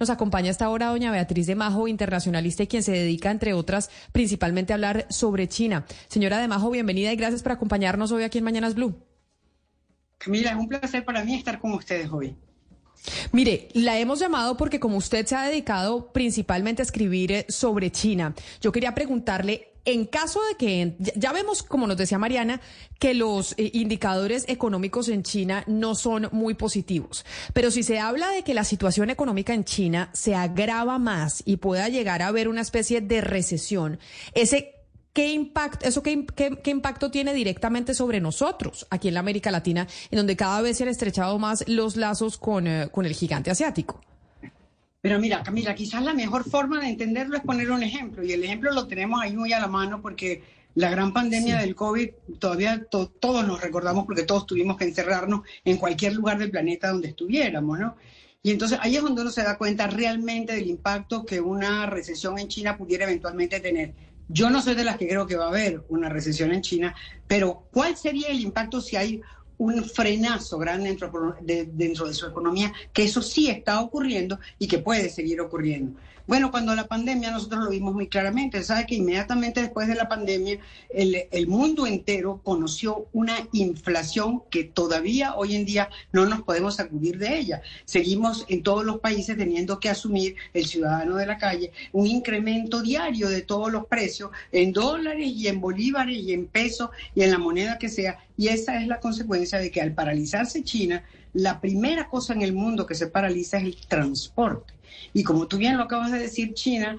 Nos acompaña hasta ahora doña Beatriz de Majo, internacionalista y quien se dedica, entre otras, principalmente a hablar sobre China. Señora de Majo, bienvenida y gracias por acompañarnos hoy aquí en Mañanas Blue. Camila, es un placer para mí estar con ustedes hoy. Mire, la hemos llamado porque como usted se ha dedicado principalmente a escribir eh, sobre China, yo quería preguntarle en caso de que, ya vemos, como nos decía Mariana, que los eh, indicadores económicos en China no son muy positivos, pero si se habla de que la situación económica en China se agrava más y pueda llegar a haber una especie de recesión, ese ¿Qué impacto, eso qué, qué, impacto tiene directamente sobre nosotros aquí en la América Latina, en donde cada vez se han estrechado más los lazos con, eh, con el gigante asiático? Pero mira, Camila, quizás la mejor forma de entenderlo es poner un ejemplo, y el ejemplo lo tenemos ahí muy a la mano porque la gran pandemia del COVID todavía todos nos recordamos porque todos tuvimos que encerrarnos en cualquier lugar del planeta donde estuviéramos, ¿no? Y entonces ahí es donde uno se da cuenta realmente del impacto que una recesión en China pudiera eventualmente tener. Yo no soy de las que creo que va a haber una recesión en China, pero ¿cuál sería el impacto si hay un frenazo grande dentro de, dentro de su economía, que eso sí está ocurriendo y que puede seguir ocurriendo. Bueno, cuando la pandemia nosotros lo vimos muy claramente, sabe que inmediatamente después de la pandemia el, el, mundo entero conoció una inflación que todavía hoy en día no nos podemos sacudir de ella. Seguimos en todos los países teniendo que asumir el ciudadano de la calle un incremento diario de todos los precios en dólares y en bolívares y en pesos y en la moneda que sea. Y esa es la consecuencia de que al paralizarse China, la primera cosa en el mundo que se paraliza es el transporte. Y como tú bien lo acabas de decir, China,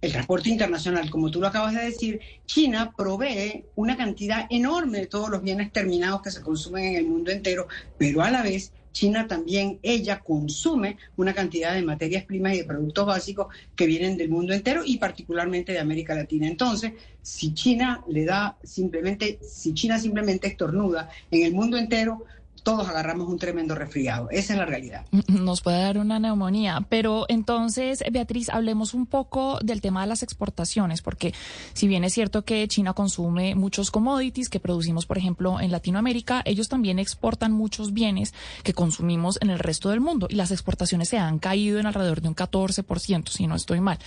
el transporte internacional, como tú lo acabas de decir, China provee una cantidad enorme de todos los bienes terminados que se consumen en el mundo entero, pero a la vez China también, ella consume una cantidad de materias primas y de productos básicos que vienen del mundo entero y particularmente de América Latina. Entonces, si China le da simplemente, si China simplemente estornuda en el mundo entero, todos agarramos un tremendo resfriado. Esa es la realidad. Nos puede dar una neumonía. Pero entonces, Beatriz, hablemos un poco del tema de las exportaciones, porque si bien es cierto que China consume muchos commodities que producimos, por ejemplo, en Latinoamérica, ellos también exportan muchos bienes que consumimos en el resto del mundo y las exportaciones se han caído en alrededor de un 14%, si no estoy mal.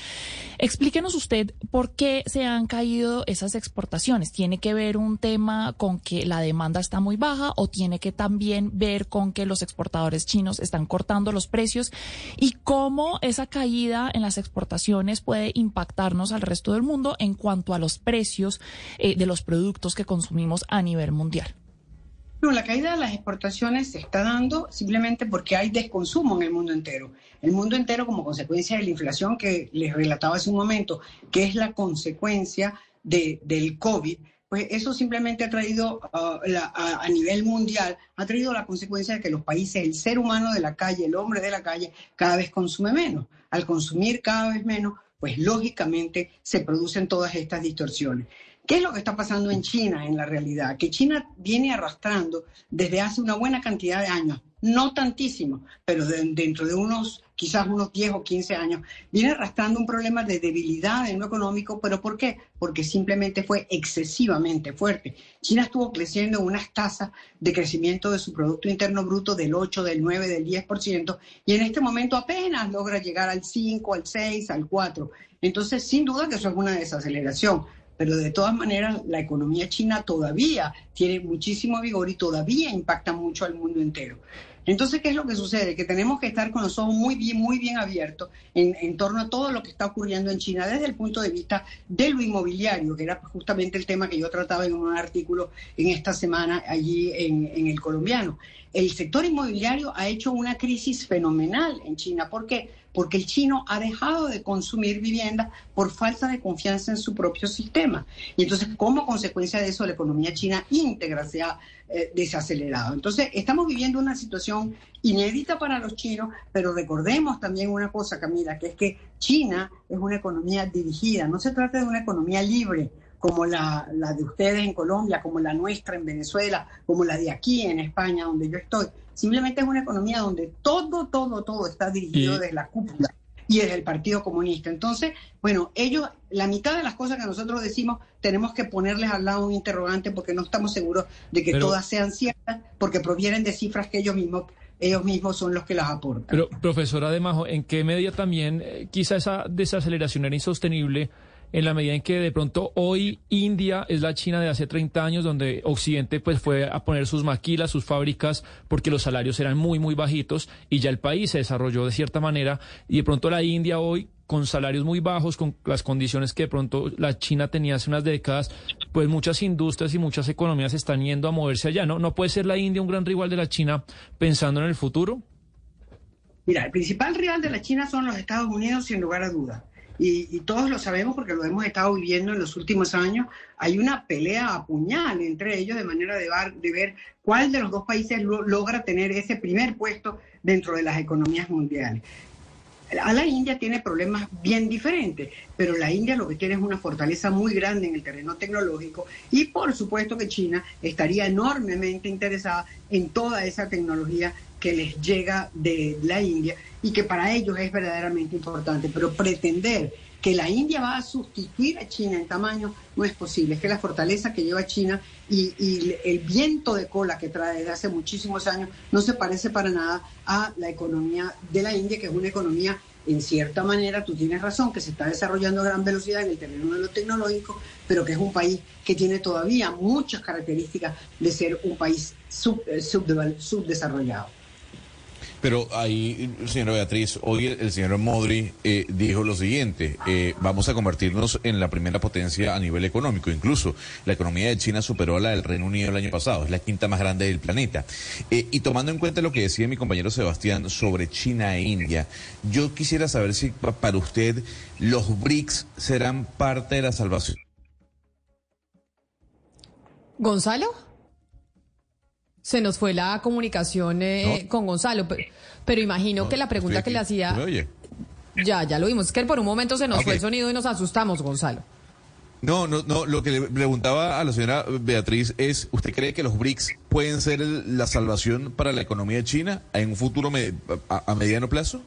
Explíquenos usted por qué se han caído esas exportaciones. ¿Tiene que ver un tema con que la demanda está muy baja o tiene que también ver con que los exportadores chinos están cortando los precios y cómo esa caída en las exportaciones puede impactarnos al resto del mundo en cuanto a los precios eh, de los productos que consumimos a nivel mundial. No, la caída de las exportaciones se está dando simplemente porque hay desconsumo en el mundo entero. El mundo entero como consecuencia de la inflación que les relataba hace un momento, que es la consecuencia de, del COVID, pues eso simplemente ha traído uh, a, nivel mundial, ha traído la consecuencia de que los países, el ser humano de la calle, el hombre de la calle, cada vez consume menos. Al consumir cada vez menos, pues lógicamente se producen todas estas distorsiones. ¿Qué es lo que está pasando en China en la realidad? Que China viene arrastrando desde hace una buena cantidad de años, no tantísimo, pero dentro de unos quizás unos 10 o 15 años, viene arrastrando un problema de debilidad en lo económico, pero ¿por qué? Porque simplemente fue excesivamente fuerte. China estuvo creciendo en unas tasas de crecimiento de su Producto Interno Bruto del 8, del 9, del 10%, y en este momento apenas logra llegar al 5, al 6, al 4. Entonces, sin duda que eso es una desaceleración pero de todas maneras la economía china todavía tiene muchísimo vigor y todavía impacta mucho al mundo entero. Entonces, ¿qué es lo que sucede? Que tenemos que estar con los ojos muy bien, muy bien abiertos en, torno a todo lo que está ocurriendo en China desde el punto de vista de lo inmobiliario, que era justamente el tema que yo trataba en un artículo en esta semana allí en, en el colombiano. El sector inmobiliario ha hecho una crisis fenomenal en China. ¿Por qué? porque el chino ha dejado de consumir vivienda por falta de confianza en su propio sistema. Y entonces, como consecuencia de eso, la economía china íntegra se ha eh, desacelerado. Entonces, estamos viviendo una situación inédita para los chinos, pero recordemos también una cosa, Camila, que es que China es una economía dirigida, no se trata de una economía libre como la, la, de ustedes en Colombia, como la nuestra en Venezuela, como la de aquí en España, donde yo estoy. Simplemente es una economía donde todo, todo, todo está dirigido desde la cúpula y desde el Partido Comunista. Entonces, bueno, ellos, la mitad de las cosas que nosotros decimos, tenemos que ponerles al lado un interrogante porque no estamos seguros de que todas sean ciertas, porque provienen de cifras que ellos mismos ellos mismos son los que las aportan. Pero, profesora De Majo, ¿en qué medida también eh, quizá esa desaceleración era insostenible? en la medida en que de pronto hoy India es la China de hace 30 años, donde Occidente pues fue a poner sus maquilas, sus fábricas, porque los salarios eran muy, muy bajitos y ya el país se desarrolló de cierta manera y de pronto la India hoy con salarios muy bajos, con las condiciones que de pronto la China tenía hace unas décadas, pues muchas industrias y muchas economías están yendo a moverse allá, ¿no? ¿No puede ser la India un gran rival de la China pensando en el futuro? Mira, el principal rival de la China son los Estados Unidos, sin lugar a dudas y, todos lo sabemos porque lo hemos estado viviendo en los últimos años, hay una pelea a puñal entre ellos de manera de, de ver cuál de los dos países logra tener ese primer puesto dentro de las economías mundiales. A la India tiene problemas bien diferentes, pero la India lo que tiene es una fortaleza muy grande en el terreno tecnológico y por supuesto que China estaría enormemente interesada en toda esa tecnología que les llega de la India y que para ellos es verdaderamente importante. Pero pretender que la India va a sustituir a China en tamaño no es posible. Es que la fortaleza que lleva China y, el viento de cola que trae desde hace muchísimos años no se parece para nada a la economía de la India, que es una economía en cierta manera, tú tienes razón, que se está desarrollando a gran velocidad en el terreno de lo tecnológico, pero que es un país que tiene todavía muchas características de ser un país eh, subdesarrollado. Pero ahí, señora Beatriz, hoy el, señor Modri eh, dijo lo siguiente, eh, vamos a convertirnos en la primera potencia a nivel económico. Incluso la economía de China superó a la del Reino Unido el año pasado, es la quinta más grande del planeta. Eh, y tomando en cuenta lo que decía mi compañero Sebastián sobre China e India, yo quisiera saber si para usted los BRICS serán parte de la salvación. Gonzalo. Se nos fue la comunicación eh, con Gonzalo, pero, imagino que la pregunta que le hacía... Ya, ya lo vimos. Es que por un momento se nos fue el sonido y nos asustamos, Gonzalo. No, no, no. Lo que le preguntaba a la señora Beatriz es, ¿usted cree que los BRICS pueden ser la salvación para la economía de China en un futuro a, mediano plazo?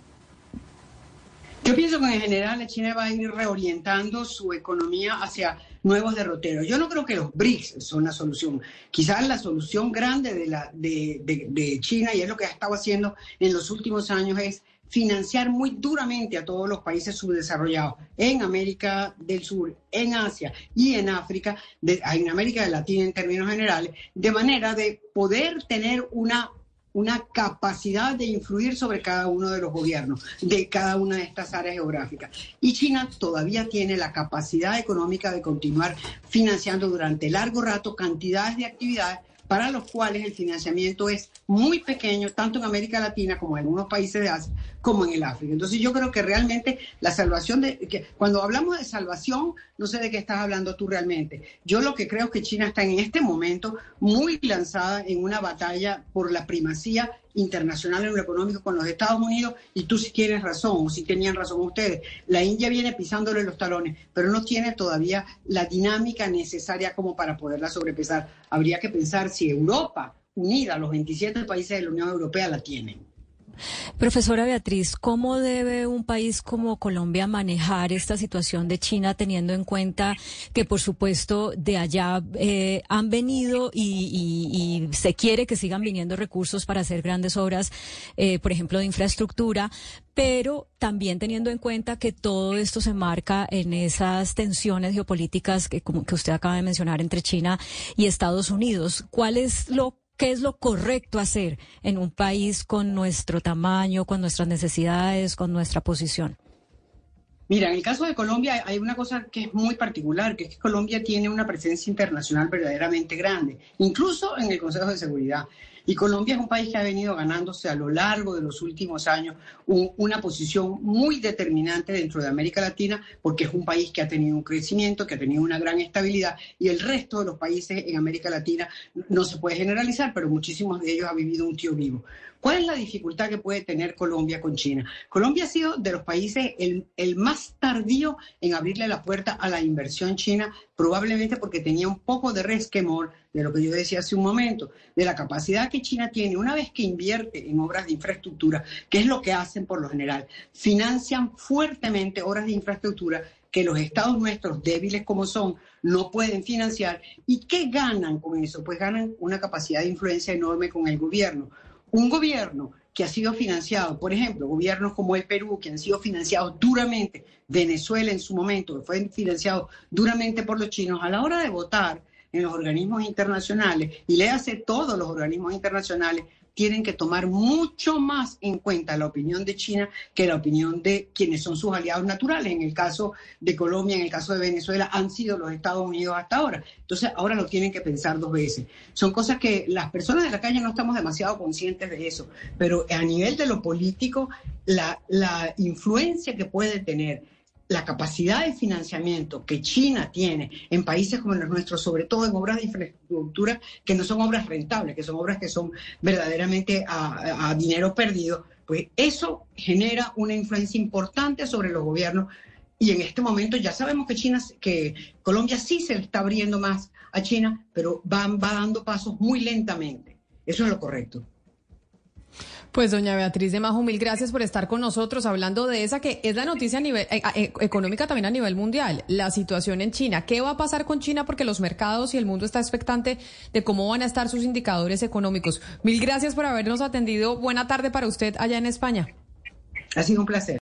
Yo pienso que en general China va a ir reorientando su economía hacia nuevos derroteros. Yo no creo que los BRICS son la solución. Quizás la solución grande de, la, de, China, y es lo que ha estado haciendo en los últimos años, es financiar muy duramente a todos los países subdesarrollados en América del Sur, en Asia y en África, en América Latina en términos generales, de manera de poder tener una una capacidad de influir sobre cada uno de los gobiernos de cada una de estas áreas geográficas. Y China todavía tiene la capacidad económica de continuar financiando durante largo rato cantidades de actividades para los cuales el financiamiento es muy pequeño, tanto en América Latina como en algunos países de Asia, como en el África. Entonces yo creo que realmente la salvación de, que cuando hablamos de salvación, no sé de qué estás hablando tú realmente. Yo lo que creo es que China está en este momento muy lanzada en una batalla por la primacía internacional en lo con los Estados Unidos y tú si tienes razón o si tenían razón ustedes. La India viene pisándole los talones, pero no tiene todavía la dinámica necesaria como para poderla sobrepesar. Habría que pensar si Europa unida, los 27 países de la Unión Europea la tienen. Profesora Beatriz, ¿cómo debe un país como Colombia manejar esta situación de China teniendo en cuenta que, por supuesto, de allá eh, han venido y, se quiere que sigan viniendo recursos para hacer grandes obras, eh, por ejemplo, de infraestructura, pero también teniendo en cuenta que todo esto se marca en esas tensiones geopolíticas que, como que usted acaba de mencionar entre China y Estados Unidos? ¿Cuál es lo qué es lo correcto hacer en un país con nuestro tamaño, con nuestras necesidades, con nuestra posición. Mira, en el caso de Colombia hay una cosa que es muy particular, que es que Colombia tiene una presencia internacional verdaderamente grande, incluso en el Consejo de Seguridad. Y Colombia es un país que ha venido ganándose a lo largo de los últimos años una posición muy determinante dentro de América Latina, porque es un país que ha tenido un crecimiento, que ha tenido una gran estabilidad, y el resto de los países en América Latina no se puede generalizar, pero muchísimos de ellos han vivido un tío vivo. ¿Cuál es la dificultad que puede tener Colombia con China? Colombia ha sido de los países el, más tardío en abrirle la puerta a la inversión china, probablemente porque tenía un poco de resquemor de lo que yo decía hace un momento, de la capacidad que China tiene una vez que invierte en obras de infraestructura, que es lo que hacen por lo general, financian fuertemente obras de infraestructura que los estados nuestros, débiles como son, no pueden financiar. ¿Y qué ganan con eso? Pues ganan una capacidad de influencia enorme con el gobierno. Un gobierno que ha sido financiado, por ejemplo, gobiernos como el Perú, que han sido financiados duramente, Venezuela en su momento, que fue financiado duramente por los chinos, a la hora de votar en los organismos internacionales, y le hace todos los organismos internacionales, tienen que tomar mucho más en cuenta la opinión de China que la opinión de quienes son sus aliados naturales. En el caso de Colombia, en el caso de Venezuela, han sido los Estados Unidos hasta ahora. Entonces, ahora lo tienen que pensar dos veces. Son cosas que las personas de la calle no estamos demasiado conscientes de eso, pero a nivel de lo político, la, la influencia que puede tener la capacidad de financiamiento que China tiene en países como los nuestros, sobre todo en obras de infraestructura que no son obras rentables, que son obras que son verdaderamente a, dinero perdido, pues eso genera una influencia importante sobre los gobiernos. Y en este momento ya sabemos que China, que Colombia sí se está abriendo más a China, pero va, va dando pasos muy lentamente. Eso es lo correcto. Pues doña Beatriz de Majo, mil gracias por estar con nosotros hablando de esa que es la noticia a nivel eh, eh, económica también a nivel mundial, la situación en China. ¿Qué va a pasar con China? Porque los mercados y el mundo está expectante de cómo van a estar sus indicadores económicos. Mil gracias por habernos atendido. Buena tarde para usted allá en España. Ha sido un placer.